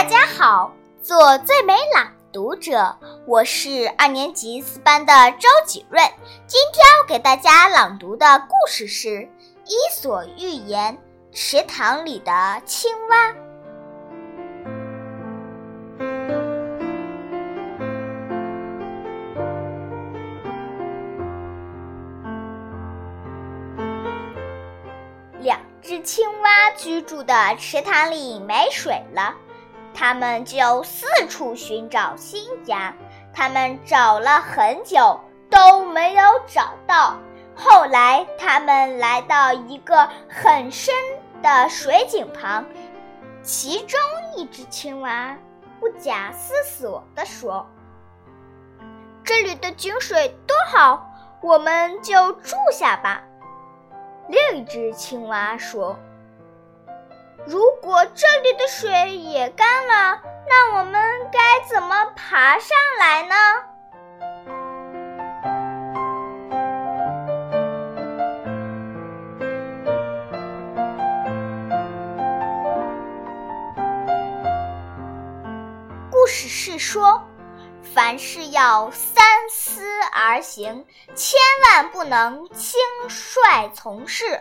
大家好，做最美朗读者，我是二年级四班的周景润。今天要给大家朗读的故事是《伊索寓言》池塘里的青蛙。两只青蛙居住的池塘里没水了。他们就四处寻找新家，他们找了很久都没有找到。后来，他们来到一个很深的水井旁，其中一只青蛙不假思索地说：“这里的井水多好，我们就住下吧。”另一只青蛙说。如果这里的水也干了，那我们该怎么爬上来呢？故事是说，凡事要三思而行，千万不能轻率从事。